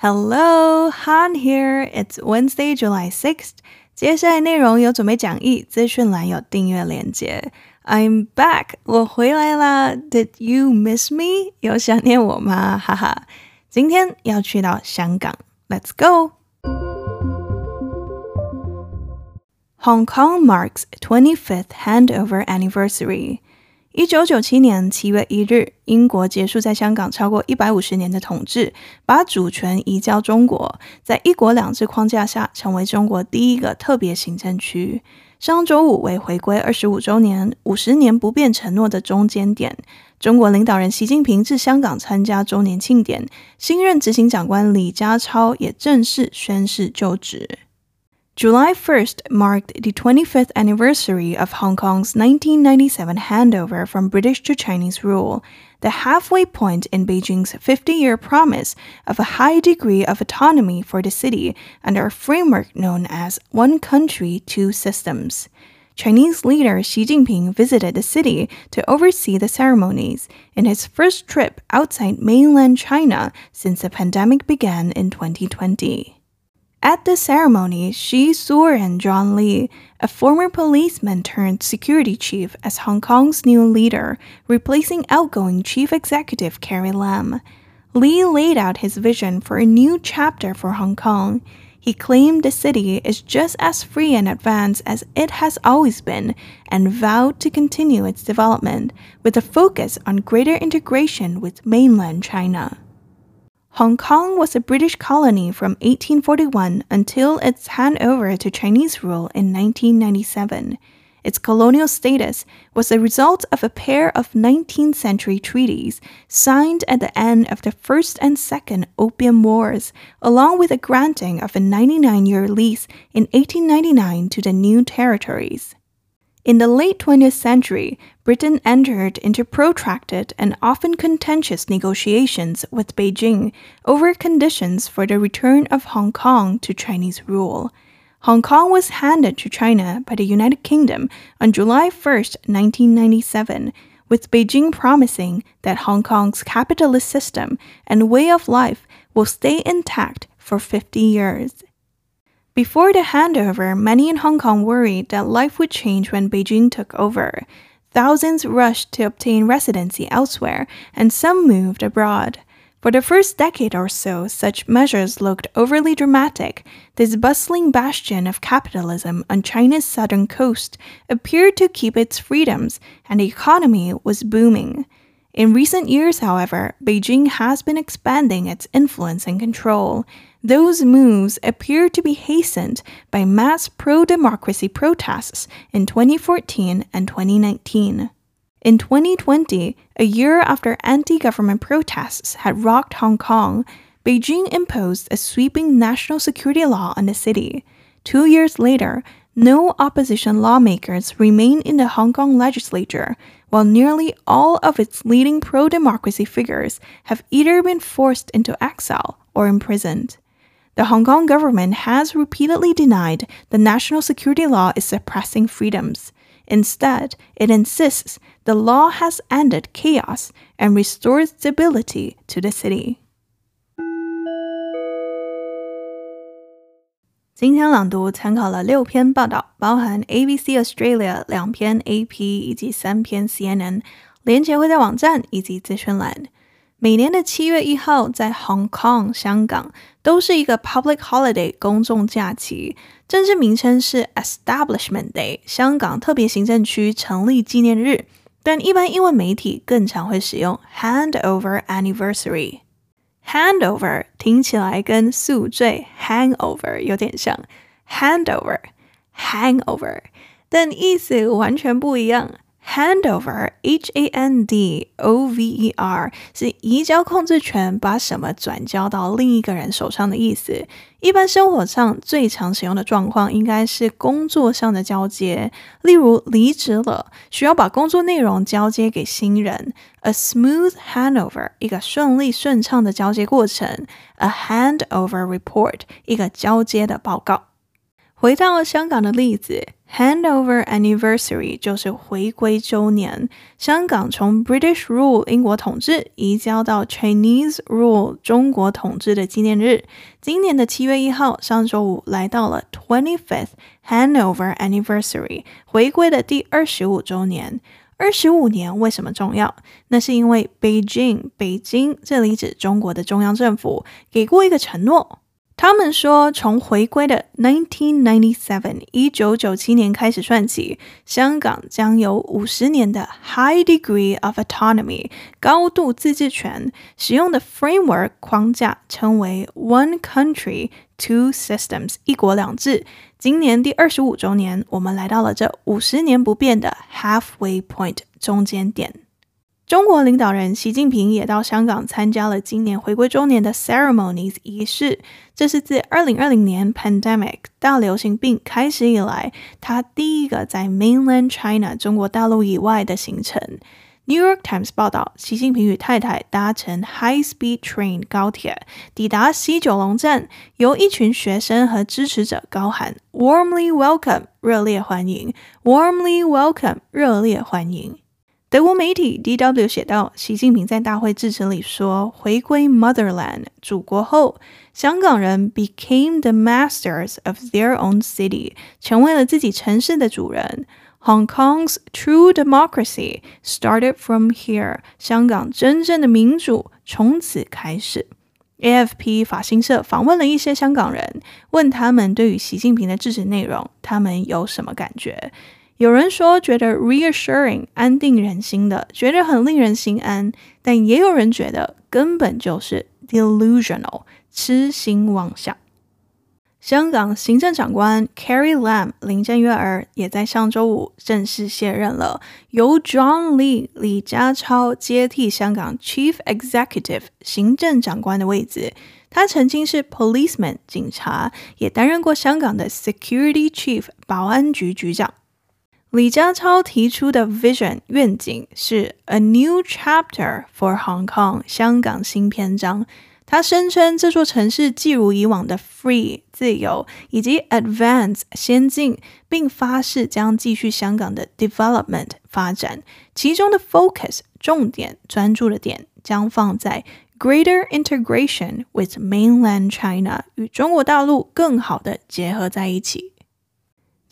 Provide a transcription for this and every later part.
Hello, Han here. It's Wednesday, July 6th. 接下来内容有准备讲义，资讯栏有订阅链接。I'm back，我回来啦。Did you miss me？有想念我吗？哈哈。今天要去到香港，Let's go。Hong Kong marks 25th handover anniversary. 一九九七年七月一日，英国结束在香港超过一百五十年的统治，把主权移交中国，在一国两制框架下，成为中国第一个特别行政区。上周五为回归二十五周年、五十年不变承诺的中间点。中国领导人习近平至香港参加周年庆典，新任执行长官李家超也正式宣誓就职。July 1st marked the 25th anniversary of Hong Kong's 1997 handover from British to Chinese rule, the halfway point in Beijing's 50-year promise of a high degree of autonomy for the city under a framework known as One Country, Two Systems. Chinese leader Xi Jinping visited the city to oversee the ceremonies in his first trip outside mainland China since the pandemic began in 2020. At the ceremony, Xi swore and John Lee, a former policeman turned security chief, as Hong Kong's new leader, replacing outgoing chief executive Carrie Lam. Lee laid out his vision for a new chapter for Hong Kong. He claimed the city is just as free and advanced as it has always been and vowed to continue its development with a focus on greater integration with mainland China. Hong Kong was a British colony from 1841 until its handover to Chinese rule in 1997. Its colonial status was the result of a pair of 19th century treaties signed at the end of the First and Second Opium Wars, along with a granting of a 99 year lease in 1899 to the new territories. In the late 20th century, Britain entered into protracted and often contentious negotiations with Beijing over conditions for the return of Hong Kong to Chinese rule. Hong Kong was handed to China by the United Kingdom on July 1, 1997, with Beijing promising that Hong Kong's capitalist system and way of life will stay intact for 50 years. Before the handover, many in Hong Kong worried that life would change when Beijing took over. Thousands rushed to obtain residency elsewhere, and some moved abroad. For the first decade or so, such measures looked overly dramatic. This bustling bastion of capitalism on China's southern coast appeared to keep its freedoms, and the economy was booming. In recent years, however, Beijing has been expanding its influence and control. Those moves appear to be hastened by mass pro democracy protests in 2014 and 2019. In 2020, a year after anti government protests had rocked Hong Kong, Beijing imposed a sweeping national security law on the city. Two years later, no opposition lawmakers remain in the Hong Kong legislature, while nearly all of its leading pro democracy figures have either been forced into exile or imprisoned. The Hong Kong government has repeatedly denied the national security law is suppressing freedoms. Instead, it insists the law has ended chaos and restored stability to the city. 今天朗读参考了六篇报道，包含 ABC Australia 两篇 AP 以及三篇 CNN，连结会在网站以及资讯栏。每年的七月一号，在 Hong Kong 香港都是一个 public holiday 公众假期，正式名称是 Establishment Day 香港特别行政区成立纪念日，但一般英文媒体更常会使用 Handover Anniversary。Handover 听起来跟宿醉 Hangover 有点像，Handover Hangover，但意思完全不一样。Handover, H-A-N-D-O-V-E-R 是移交控制权，把什么转交到另一个人手上的意思。一般生活上最常使用的状况应该是工作上的交接，例如离职了，需要把工作内容交接给新人。A smooth handover，一个顺利顺畅的交接过程。A handover report，一个交接的报告。回到香港的例子，Handover Anniversary 就是回归周年。香港从 British Rule 英国统治移交到 Chinese Rule 中国统治的纪念日，今年的七月一号，上周五来到了 Twenty Fifth Handover Anniversary 回归的第二十五周年。二十五年为什么重要？那是因为北京，北京这里指中国的中央政府给过一个承诺。他们说，从回归的1997一九九七年开始算起，香港将有五十年的 high degree of autonomy 高度自治权，使用的 framework 框架称为 one country two systems 一国两制。今年第二十五周年，我们来到了这五十年不变的 halfway point 中间点。中国领导人习近平也到香港参加了今年回归周年的 ceremonies 仪式。这是自二零二零年 pandemic 大流行病开始以来，他第一个在 mainland China 中国大陆以外的行程。New York Times 报道，习近平与太太搭乘 high speed train 高铁抵达西九龙站，由一群学生和支持者高喊 warmly welcome 热烈欢迎，warmly welcome 热烈欢迎。德国媒体 DW 写道，习近平在大会致辞里说：“回归 Motherland 祖国后，香港人 became the masters of their own city，成为了自己城市的主人。Hong Kong's true democracy started from here，香港真正的民主从此开始。”AFP 法新社访问了一些香港人，问他们对于习近平的致辞内容，他们有什么感觉？有人说觉得 reassuring 安定人心的，觉得很令人心安，但也有人觉得根本就是 delusional 痴心妄想。香港行政长官 Carrie Lam 林郑月娥也在上周五正式卸任了，由 John Lee 李家超接替香港 Chief Executive 行政长官的位置。他曾经是 policeman 警察，也担任过香港的 Security Chief 保安局局长。李家超提出的 vision 愿景是 a new chapter for Hong Kong 香港新篇章。他声称这座城市既如以往的 free 自由以及 advance 先进，并发誓将继续香港的 development 发展。其中的 focus 重点专注的点将放在 greater integration with mainland China 与中国大陆更好的结合在一起。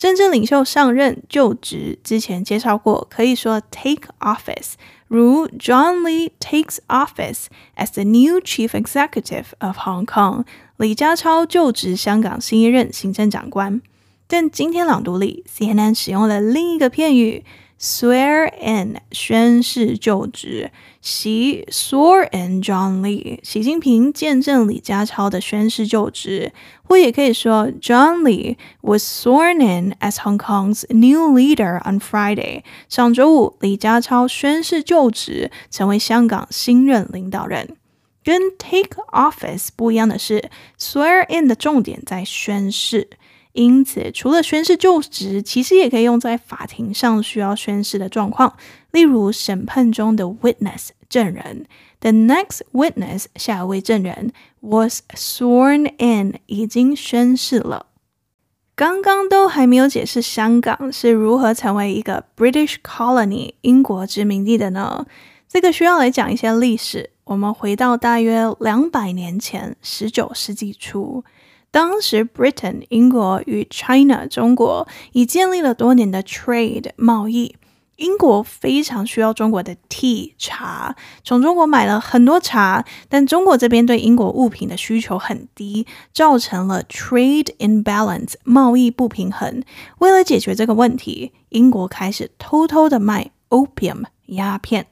政治领袖上任就职之前介绍过，可以说 take office，如 John Lee takes office as the new chief executive of Hong Kong，李家超就职香港新一任行政长官。但今天朗读里，CNN 使用了另一个片语。Swear in 宣誓就职，习 swore in John Lee，习近平见证李家超的宣誓就职，或也可以说 John Lee was sworn in as Hong Kong's new leader on Friday。上周五，李家超宣誓就职，成为香港新任领导人。跟 take office 不一样的是，swear in 的重点在宣誓。因此，除了宣誓就职，其实也可以用在法庭上需要宣誓的状况，例如审判中的 witness 证人。The next witness 下一位证人 was sworn in 已经宣誓了。刚刚都还没有解释香港是如何成为一个 British colony 英国殖民地的呢？这个需要来讲一些历史。我们回到大约两百年前，十九世纪初。当时，Britain 英国与 China 中国已建立了多年的 trade 贸易。英国非常需要中国的 tea 茶，从中国买了很多茶，但中国这边对英国物品的需求很低，造成了 trade imbalance 贸易不平衡。为了解决这个问题，英国开始偷偷的卖 opium 鸦片。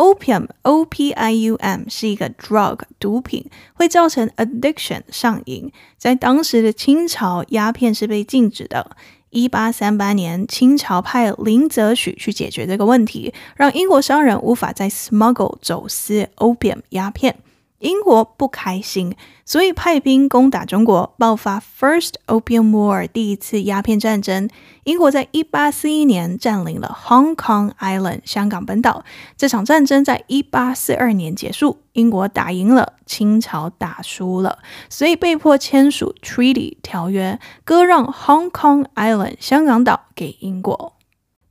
Opium, O-P-I-U-M 是一个 drug 毒品，会造成 addiction 上瘾。在当时的清朝，鸦片是被禁止的。一八三八年，清朝派林则徐去解决这个问题，让英国商人无法再 smuggle 走私 opium 鸦片。英国不开心，所以派兵攻打中国，爆发 First Opium War 第一次鸦片战争。英国在一八四一年占领了 Hong Kong Island 香港本岛。这场战争在一八四二年结束，英国打赢了，清朝打输了，所以被迫签署 Treaty 条约，割让 Hong Kong Island 香港岛给英国。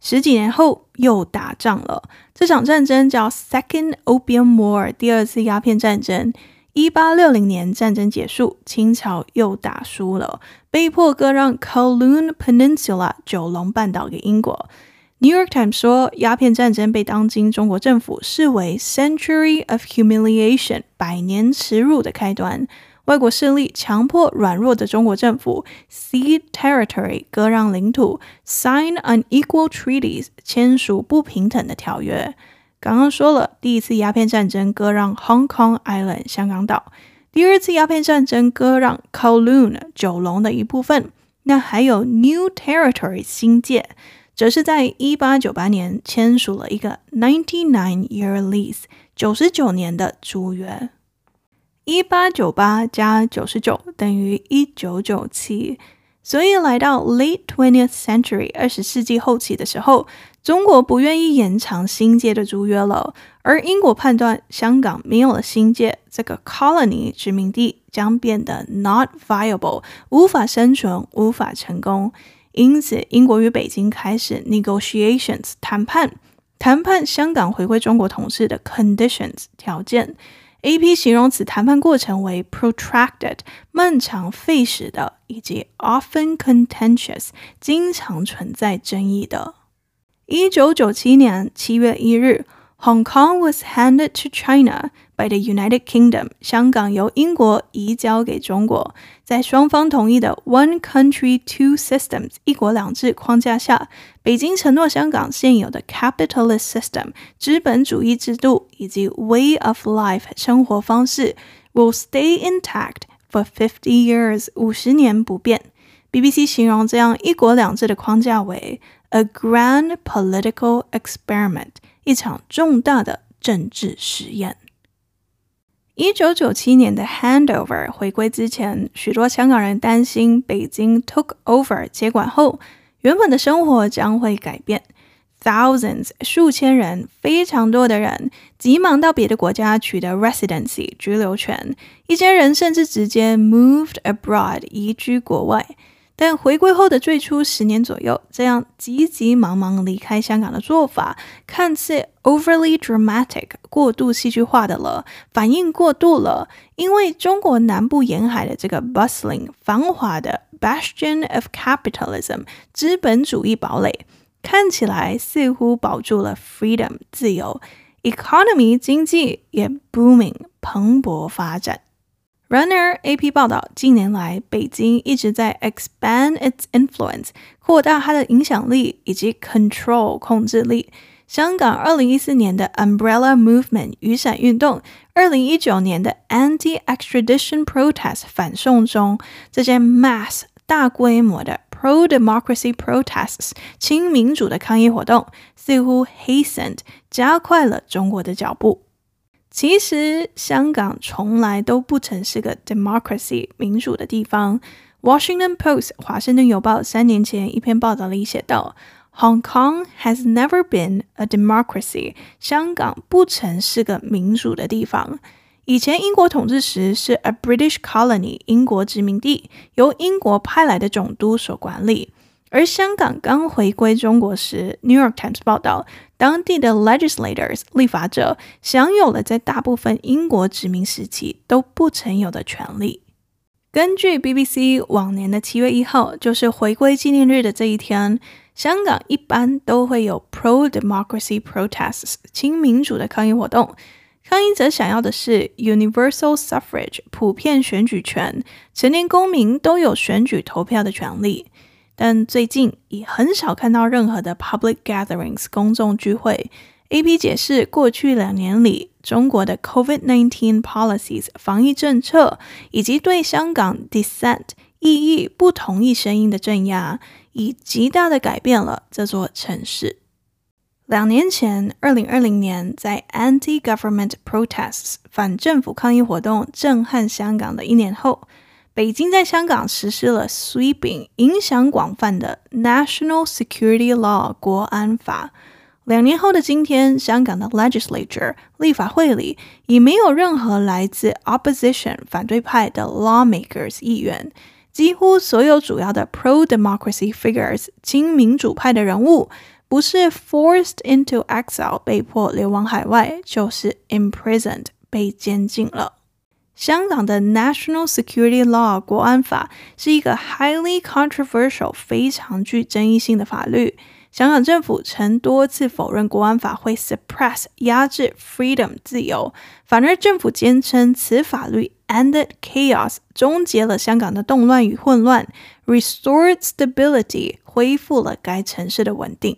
十几年后又打仗了，这场战争叫 Second Opium War，第二次鸦片战争。一八六零年战争结束，清朝又打输了，被迫割让 Kowloon Peninsula 九龙半岛给英国。New York Times 说，鸦片战争被当今中国政府视为 Century of Humiliation，百年耻辱的开端。外国势力强迫软弱的中国政府 cede territory 割让领土，sign unequal treaties 签署不平等的条约。刚刚说了，第一次鸦片战争割让 Hong Kong Island 香港岛，第二次鸦片战争割让 Kowloon 九龙的一部分。那还有 New Territory 新界，则是在一八九八年签署了一个 ninety nine year lease 九十九年的租约。一八九八加九十九等于一九九七，所以来到 late twentieth century 二十世纪后期的时候，中国不愿意延长新界的租约了，而英国判断香港没有了新界，这个 colony 殖民地将变得 not viable，无法生存，无法成功，因此英国与北京开始 negotiations 谈判，谈判香港回归中国统治的 conditions 条件。AP 形容词谈判过程为 protracted 漫长费时的，以及 often contentious 经常存在争议的。一九九七年七月一日 ，Hong Kong was handed to China by the United Kingdom。香港由英国移交给中国，在双方同意的 One Country Two Systems 一国两制框架下。北京承诺，香港现有的 capitalist system 资本主义制度以及 way of life 生活方式 will stay intact for fifty years 五十年不变。BBC 形容这样一国两制的框架为 a grand political experiment 一场重大的政治实验。一九九七年的 handover 回归之前，许多香港人担心北京 took over 接管后。原本的生活将会改变，thousands 数千人，非常多的人急忙到别的国家取得 residency 居留权，一些人甚至直接 moved abroad 移居国外。但回归后的最初十年左右，这样急急忙忙离开香港的做法，看似 overly dramatic 过度戏剧化的了，反应过度了。因为中国南部沿海的这个 bustling 繁华的 bastion of capitalism 资本主义堡垒，看起来似乎保住了 freedom 自由，economy 经济也 booming 蓬勃发展。Runner，AP 报道，近年来北京一直在 expand its influence，扩大它的影响力以及 control 控制力。香港二零一四年的 Umbrella Movement 雨伞运动，二零一九年的 Anti-extradition protest 反送中，这些 mass 大规模的 pro-democracy protests 亲民主的抗议活动，似乎 hastened 加快了中国的脚步。其实，香港从来都不曾是个 democracy 民主的地方。Washington Post 华盛顿邮报三年前一篇报道里写道：“Hong Kong has never been a democracy。香港不曾是个民主的地方。以前英国统治时是 a British colony 英国殖民地，由英国派来的总督所管理。”而香港刚回归中国时，《New York Times》报道，当地的 legislators 立法者享有了在大部分英国殖民时期都不曾有的权利。根据 BBC 往年的七月一号，就是回归纪念日的这一天，香港一般都会有 pro-democracy protests 亲民主的抗议活动。抗议者想要的是 universal suffrage 普遍选举权，成年公民都有选举投票的权利。但最近已很少看到任何的 public gatherings 公众聚会。AP 解释，过去两年里，中国的 COVID-19 policies 防疫政策以及对香港 dissent 异议不同意声音的镇压，已极大的改变了这座城市。两年前，二零二零年，在 anti-government protests 反政府抗议活动震撼香港的一年后，北京在香港实施了 sweeping 影响广泛的 National Security Law 国安法。两年后的今天，香港的 legislature 立法会里已没有任何来自 opposition 反对派的 lawmakers 议员，几乎所有主要的 pro-democracy figures 亲民主派的人物。不是 forced into exile 被迫流亡海外，就是 imprisoned 被监禁了。香港的 National Security Law 国安法是一个 highly controversial 非常具争议性的法律。香港政府曾多次否认国安法会 suppress 压制 freedom 自由，反而政府坚称此法律 ended chaos 终结了香港的动乱与混乱，restored stability 恢复了该城市的稳定。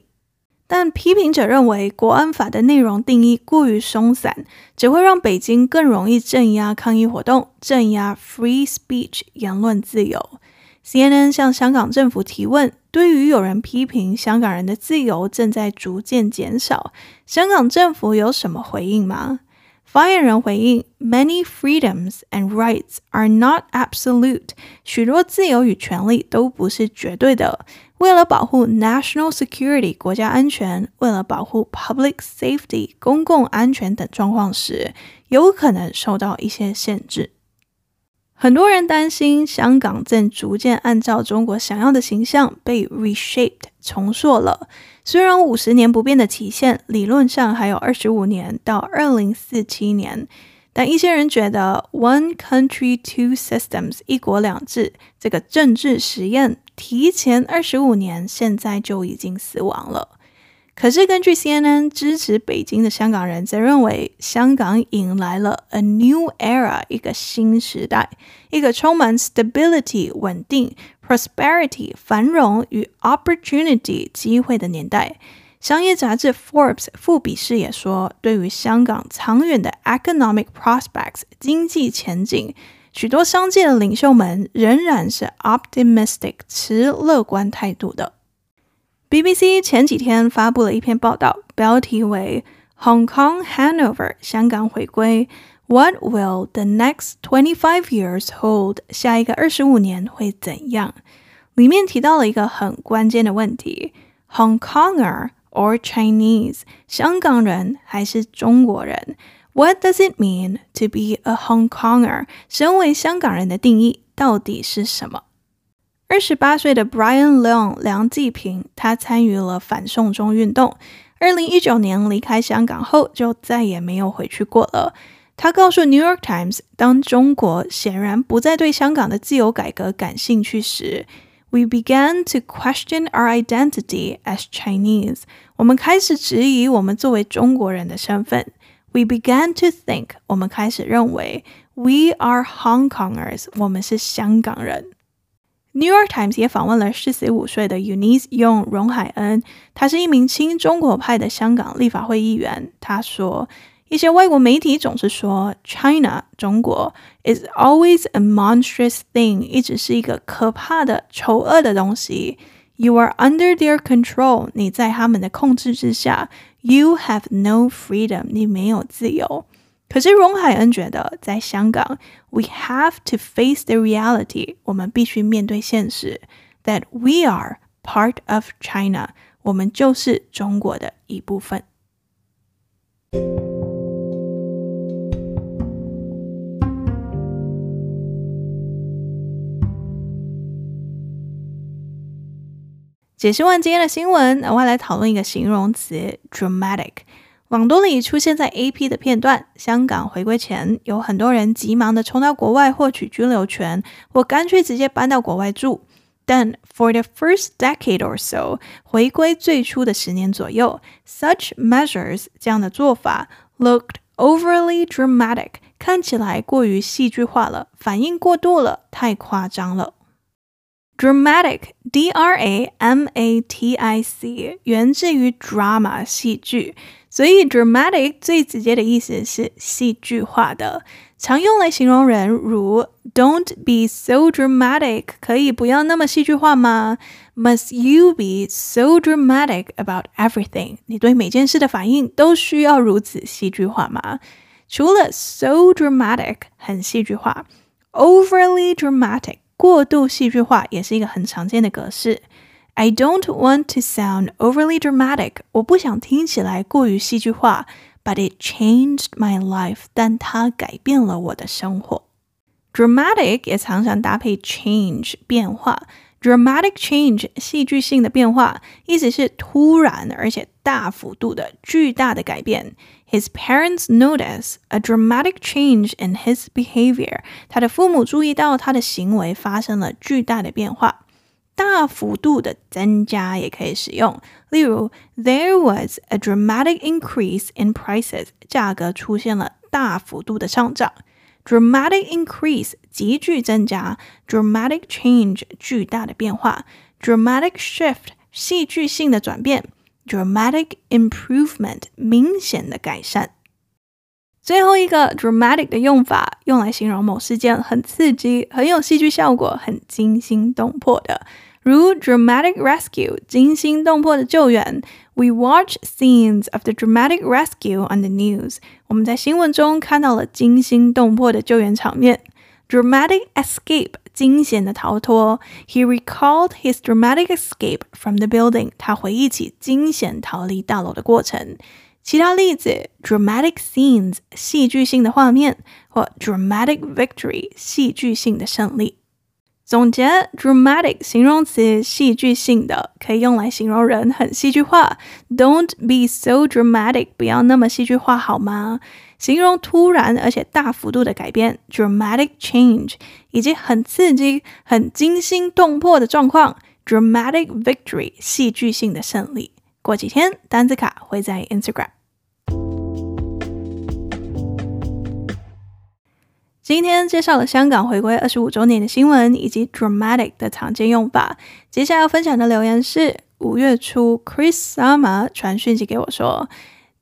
但批评者认为，国安法的内容定义过于松散，只会让北京更容易镇压抗议活动，镇压 free speech 言论自由。CNN 向香港政府提问：对于有人批评香港人的自由正在逐渐减少，香港政府有什么回应吗？发言人回应：Many freedoms and rights are not absolute。许多自由与权利都不是绝对的。为了保护 national security 国家安全，为了保护 public safety 公共安全等状况时，有可能受到一些限制。很多人担心香港正逐渐按照中国想要的形象被 reshaped 重塑了。虽然五十年不变的期限理论上还有二十五年到二零四七年。但一些人觉得 “one country, two systems” 一国两制这个政治实验提前二十五年，现在就已经死亡了。可是根据 CNN 支持北京的香港人则认为，香港迎来了 a new era 一个新时代，一个充满 stability 稳定、prosperity 繁荣与 opportunity 机会的年代。商业杂志《Forbes》富比士也说，对于香港长远的 economic prospects 经济前景，许多商界的领袖们仍然是 optimistic 持乐观态度的。BBC 前几天发布了一篇报道，标题为 “Hong Kong Handover 香港回归，What will the next twenty five years hold？下一个二十五年会怎样？”里面提到了一个很关键的问题：Hong Konger。Or Chinese，香港人还是中国人？What does it mean to be a Hong Konger？身为香港人的定义到底是什么？二十八岁的 Brian Leung 梁继平，他参与了反送中运动，二零一九年离开香港后就再也没有回去过了。他告诉 New York Times，当中国显然不再对香港的自由改革感兴趣时 ，We began to question our identity as Chinese. 我们开始质疑我们作为中国人的身份。We began to think. 我们开始认为 We are Hong Kongers. 我们是香港人。New York Times 也访问了四十五岁的 Eunice Yung 荣海恩，他是一名亲中国派的香港立法会议员。他说。 一些外国媒体总是说，China 中国 is always a monstrous thing，一直是一个可怕的、丑恶的东西。You are under their control，你在他们的控制之下。You have no freedom，你没有自由。可是荣海恩觉得，在香港，we have to face the reality，我们必须面对现实，that we are part of China，我们就是中国的一部分。 解释完今天的新闻，我要来讨论一个形容词 dramatic。网多里出现在 AP 的片段。香港回归前，有很多人急忙地冲到国外获取居留权，或干脆直接搬到国外住。但 for the first decade or so，回归最初的十年左右，such measures 这样的做法 looked overly dramatic，看起来过于戏剧化了，反应过度了，太夸张了。Dramatic，D-R-A-M-A-T-I-C，源自于 drama 戏剧，所以 dramatic 最直接的意思是戏剧化的。 常用来形容人，如 "Don't be so dramatic"，可以不要那么戏剧化吗？Must you be so dramatic about everything？你对每件事的反应都需要如此戏剧化吗？除了 so dramatic 很戏剧化，overly dramatic 过度戏剧化也是一个很常见的格式。I don't want to sound overly dramatic，我不想听起来过于戏剧化。But it changed my life，但它改变了我的生活。Dramatic 也常常搭配 change 变化。Dramatic change 戏剧性的变化，意思是突然而且大幅度的巨大的改变。His parents notice a dramatic change in his behavior。他的父母注意到他的行为发生了巨大的变化。大幅度的增加也可以使用，例如，There was a dramatic increase in prices，价格出现了大幅度的上涨。Dramatic increase，急剧增加；dramatic change，巨大的变化；dramatic shift，戏剧性的转变 ；dramatic improvement，明显的改善。最后一个 dramatic 的用法，用来形容某事件很刺激、很有戏剧效果、很惊心动魄的。如 dramatic rescue 惊心动魄的救援，We watch scenes of the dramatic rescue on the news。我们在新闻中看到了惊心动魄的救援场面。Dramatic escape 惊险的逃脱。He recalled his dramatic escape from the building。他回忆起惊险逃离大楼的过程。其他例子：dramatic scenes 戏剧性的画面，或 dramatic victory 戏剧性的胜利。总结：dramatic 形容词，戏剧性的，可以用来形容人很戏剧化。Don't be so dramatic，不要那么戏剧化好吗？ 形容突然而且大幅度的改变，dramatic change，以及很刺激、很惊心动魄的状况，dramatic victory，戏剧性的胜利。过几天，单字卡会在 Instagram。今天介绍了香港回归二十五周年的新闻，以及 dramatic 的常见用法。接下来要分享的留言是五月初 Chris Sama 传讯息给我说：“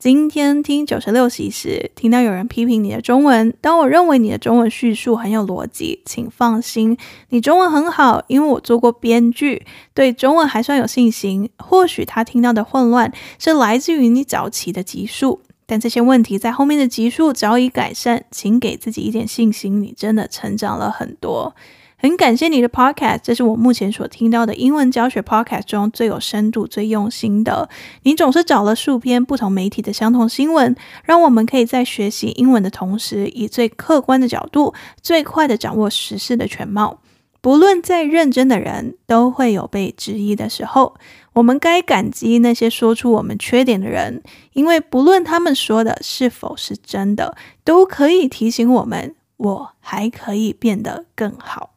今天听九十六集时，听到有人批评你的中文，但我认为你的中文叙述很有逻辑，请放心，你中文很好，因为我做过编剧，对中文还算有信心。或许他听到的混乱是来自于你早期的集数。”但这些问题在后面的集数早已改善，请给自己一点信心，你真的成长了很多。很感谢你的 podcast，这是我目前所听到的英文教学 podcast 中最有深度、最用心的。你总是找了数篇不同媒体的相同新闻，让我们可以在学习英文的同时，以最客观的角度，最快的掌握时事的全貌。不论再认真的人，都会有被质疑的时候。我们该感激那些说出我们缺点的人，因为不论他们说的是否是真的，都可以提醒我们，我还可以变得更好。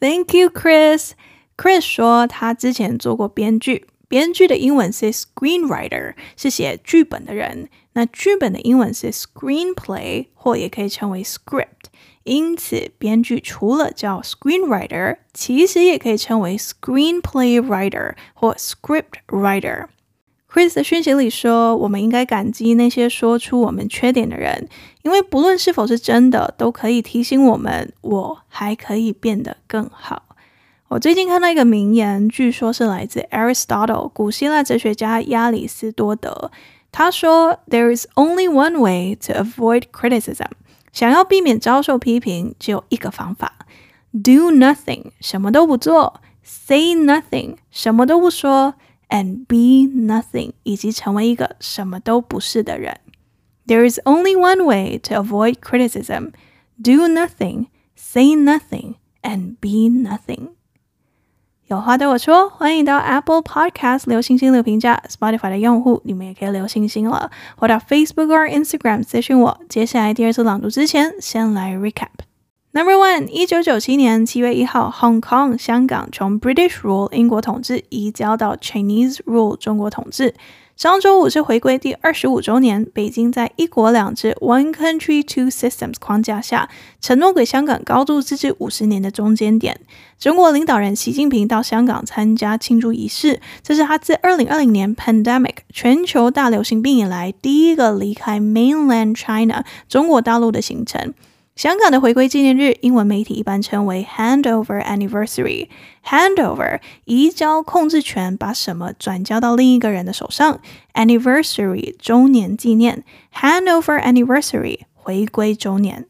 Thank you, Chris. Chris 说他之前做过编剧，编剧的英文是 screenwriter，是写剧本的人。那剧本的英文是 screenplay，或也可以称为 script。因此，编剧除了叫 screenwriter，其实也可以称为 screenplay writer 或 script writer。 Chris 的讯息里说，我们应该感激那些说出我们缺点的人，因为不论是否是真的，都可以提醒我们，我还可以变得更好。我最近看到一个名言，据说是来自 Aristotle 古希腊哲学家亚里斯多德。他说：“There is only one way to avoid criticism。”想要避免遭受批评，只有一个方法：do nothing，什么都不做；say nothing，什么都不说 ；and be nothing，以及成为一个什么都不是的人。There is only one way to avoid criticism: do nothing, say nothing, and be nothing. 有话对我说，欢迎到 Apple Podcast 留星星留评价。Spotify 的用户，你们也可以留星星了。或到 Facebook 或 Instagram 咨询我。接下来第二次朗读之前，先来 recap。 Number one，一九九七年七月一号，Hong Kong 香港从 British Rule 英国统治移交到 Chinese Rule 中国统治。上周五是回归第二十五周年，北京在“一国两制 ”（One Country, Two Systems） 框架下，承诺给香港高度自治五十年的中间点。中国领导人习近平到香港参加庆祝仪式，这是他自二零二零年 Pandemic 全球大流行病以来第一个离开 Mainland China 中国大陆的行程。香港的回归纪念日，英文媒体一般称为 Handover Anniversary。Handover 移交控制权，把什么转交到另一个人的手上。Anniversary 周年纪念，Handover Anniversary 回归周年。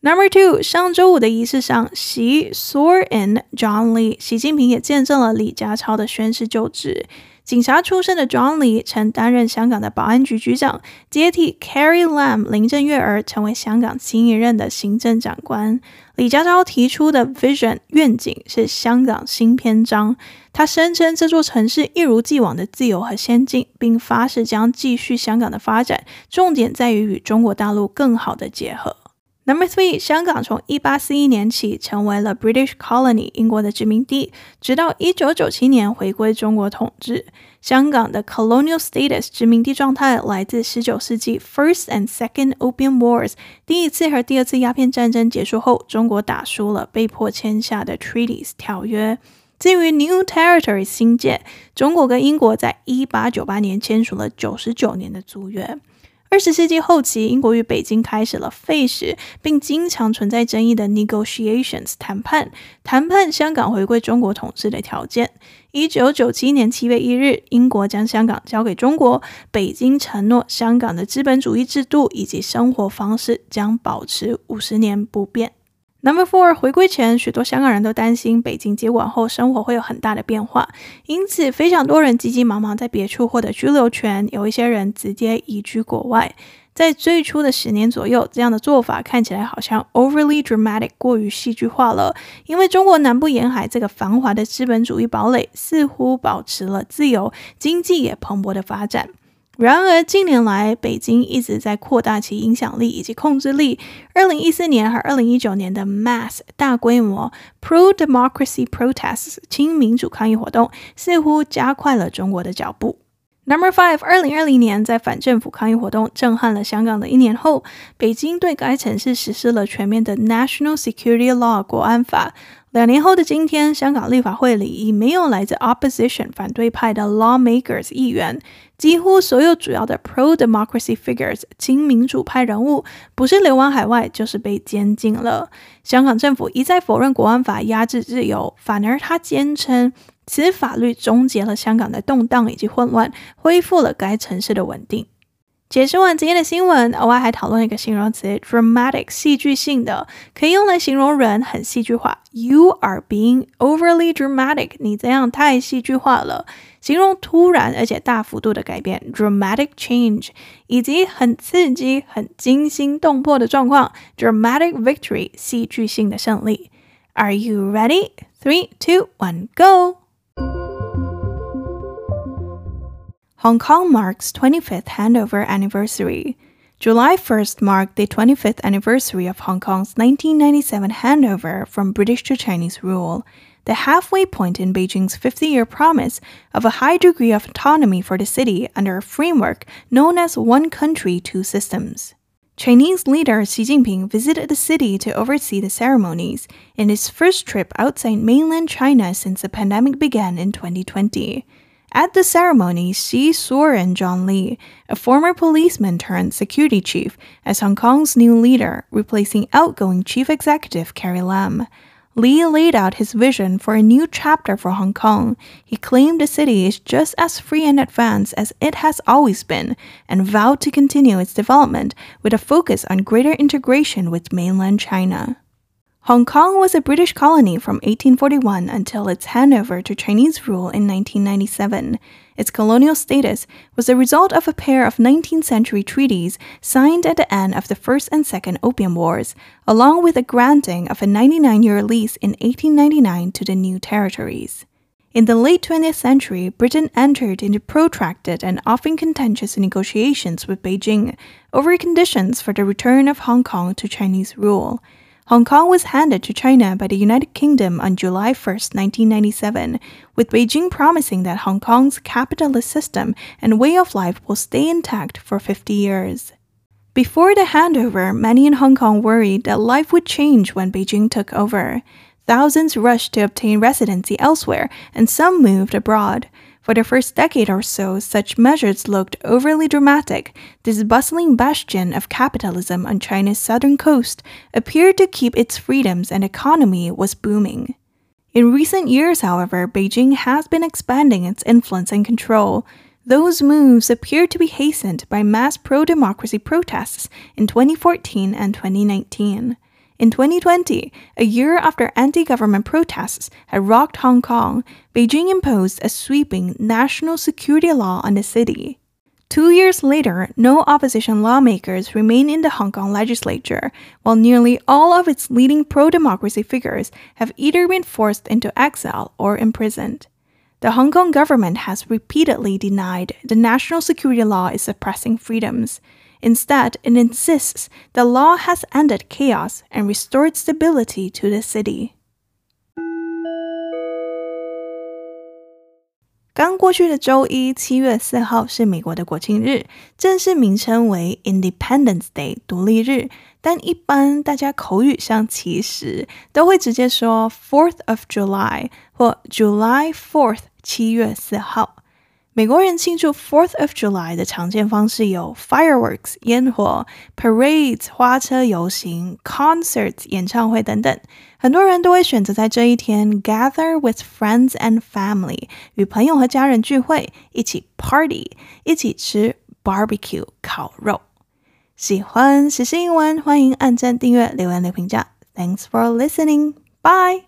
Number two，上周五的仪式上，习 s w o r in John Lee，习近平也见证了李家超的宣誓就职。警察出身的 John Lee 曾担任香港的保安局局长，接替 Carrie Lam 林郑月儿成为香港新一任的行政长官。李家超提出的 vision 愿景是香港新篇章，他声称这座城市一如既往的自由和先进，并发誓将继续香港的发展，重点在于与中国大陆更好的结合。Number three，香港从一八四一年起成为了 British Colony 英国的殖民地，直到一九九七年回归中国统治。香港的 colonial status 殖民地状态来自十九世纪 First and Second Opium Wars，第一次和第二次鸦片战争结束后，中国打输了，被迫签下的 treaties 条约。至于 New Territories 新界，中国跟英国在一八九八年签署了九十九年的租约。二十世纪后期，英国与北京开始了费时并经常存在争议的 negotiations 谈判，谈判香港回归中国统治的条件。一九九七年七月一日，英国将香港交给中国，北京承诺香港的资本主义制度以及生活方式将保持五十年不变。Number four，回归前，许多香港人都担心北京接管后生活会有很大的变化，因此非常多人急急忙忙在别处获得居留权，有一些人直接移居国外。在最初的十年左右，这样的做法看起来好像 overly dramatic，过于戏剧化了，因为中国南部沿海这个繁华的资本主义堡垒似乎保持了自由，经济也蓬勃的发展。然而，近年来，北京一直在扩大其影响力以及控制力。二零一四年和二零一九年的 mass 大规模 pro-democracy protests 亲民主抗议活动，似乎加快了中国的脚步。Number five，二零二零年，在反政府抗议活动震撼了香港的一年后，北京对该城市实施了全面的 National Security Law 国安法。两年后的今天，香港立法会里已没有来自 opposition 反对派的 lawmakers 议员，几乎所有主要的 pro-democracy figures 亲民主派人物，不是流亡海外，就是被监禁了。香港政府一再否认国安法压制自由，反而他坚称此法律终结了香港的动荡以及混乱，恢复了该城市的稳定。解释完今天的新闻，额外还讨论一个形容词，dramatic，戏剧性的，可以用来形容人很戏剧化。You are being overly dramatic，你这样太戏剧化了。形容突然而且大幅度的改变，dramatic change，以及很刺激、很惊心动魄的状况，dramatic victory，戏剧性的胜利。Are you ready? Three, two, one, go! Hong Kong marks 25th handover anniversary. July 1st marked the 25th anniversary of Hong Kong's 1997 handover from British to Chinese rule, the halfway point in Beijing's 50 year promise of a high degree of autonomy for the city under a framework known as One Country, Two Systems. Chinese leader Xi Jinping visited the city to oversee the ceremonies in his first trip outside mainland China since the pandemic began in 2020. At the ceremony, Xi swore in John Lee, a former policeman turned security chief, as Hong Kong's new leader, replacing outgoing chief executive Carrie Lam. Lee laid out his vision for a new chapter for Hong Kong. He claimed the city is just as free and advanced as it has always been, and vowed to continue its development with a focus on greater integration with mainland China. Hong Kong was a British colony from 1841 until its handover to Chinese rule in 1997. Its colonial status was the result of a pair of 19th century treaties signed at the end of the First and Second Opium Wars, along with the granting of a 99 year lease in 1899 to the new territories. In the late 20th century, Britain entered into protracted and often contentious negotiations with Beijing over conditions for the return of Hong Kong to Chinese rule. Hong Kong was handed to China by the United Kingdom on July 1, 1997, with Beijing promising that Hong Kong's capitalist system and way of life will stay intact for 50 years. Before the handover, many in Hong Kong worried that life would change when Beijing took over. Thousands rushed to obtain residency elsewhere, and some moved abroad. For the first decade or so, such measures looked overly dramatic. This bustling bastion of capitalism on China's southern coast appeared to keep its freedoms and economy was booming. In recent years, however, Beijing has been expanding its influence and control. Those moves appear to be hastened by mass pro democracy protests in 2014 and 2019. In 2020, a year after anti government protests had rocked Hong Kong, Beijing imposed a sweeping national security law on the city. Two years later, no opposition lawmakers remain in the Hong Kong legislature, while nearly all of its leading pro democracy figures have either been forced into exile or imprisoned. The Hong Kong government has repeatedly denied the national security law is suppressing freedoms. Instead, it insists the law has ended chaos and restored stability to the city. 刚过去的周一，七月四号是美国的国庆日，正式名称为 Independence Day（ 独立日）。但一般大家口语上其实都会直接说 Fourth of July 或 July Fourth（ 七月四号）。 美国人庆祝 Fourth of July 的常见方式有 fireworks 烟火、parades 花车游行、concerts 演唱会等等。很多人都会选择在这一天 gather with friends and family 与朋友和家人聚会，一起 party，一起吃 barbecue 烤肉。喜欢时事英文，欢迎按赞、订阅、留言、留评价。Thanks for listening. Bye.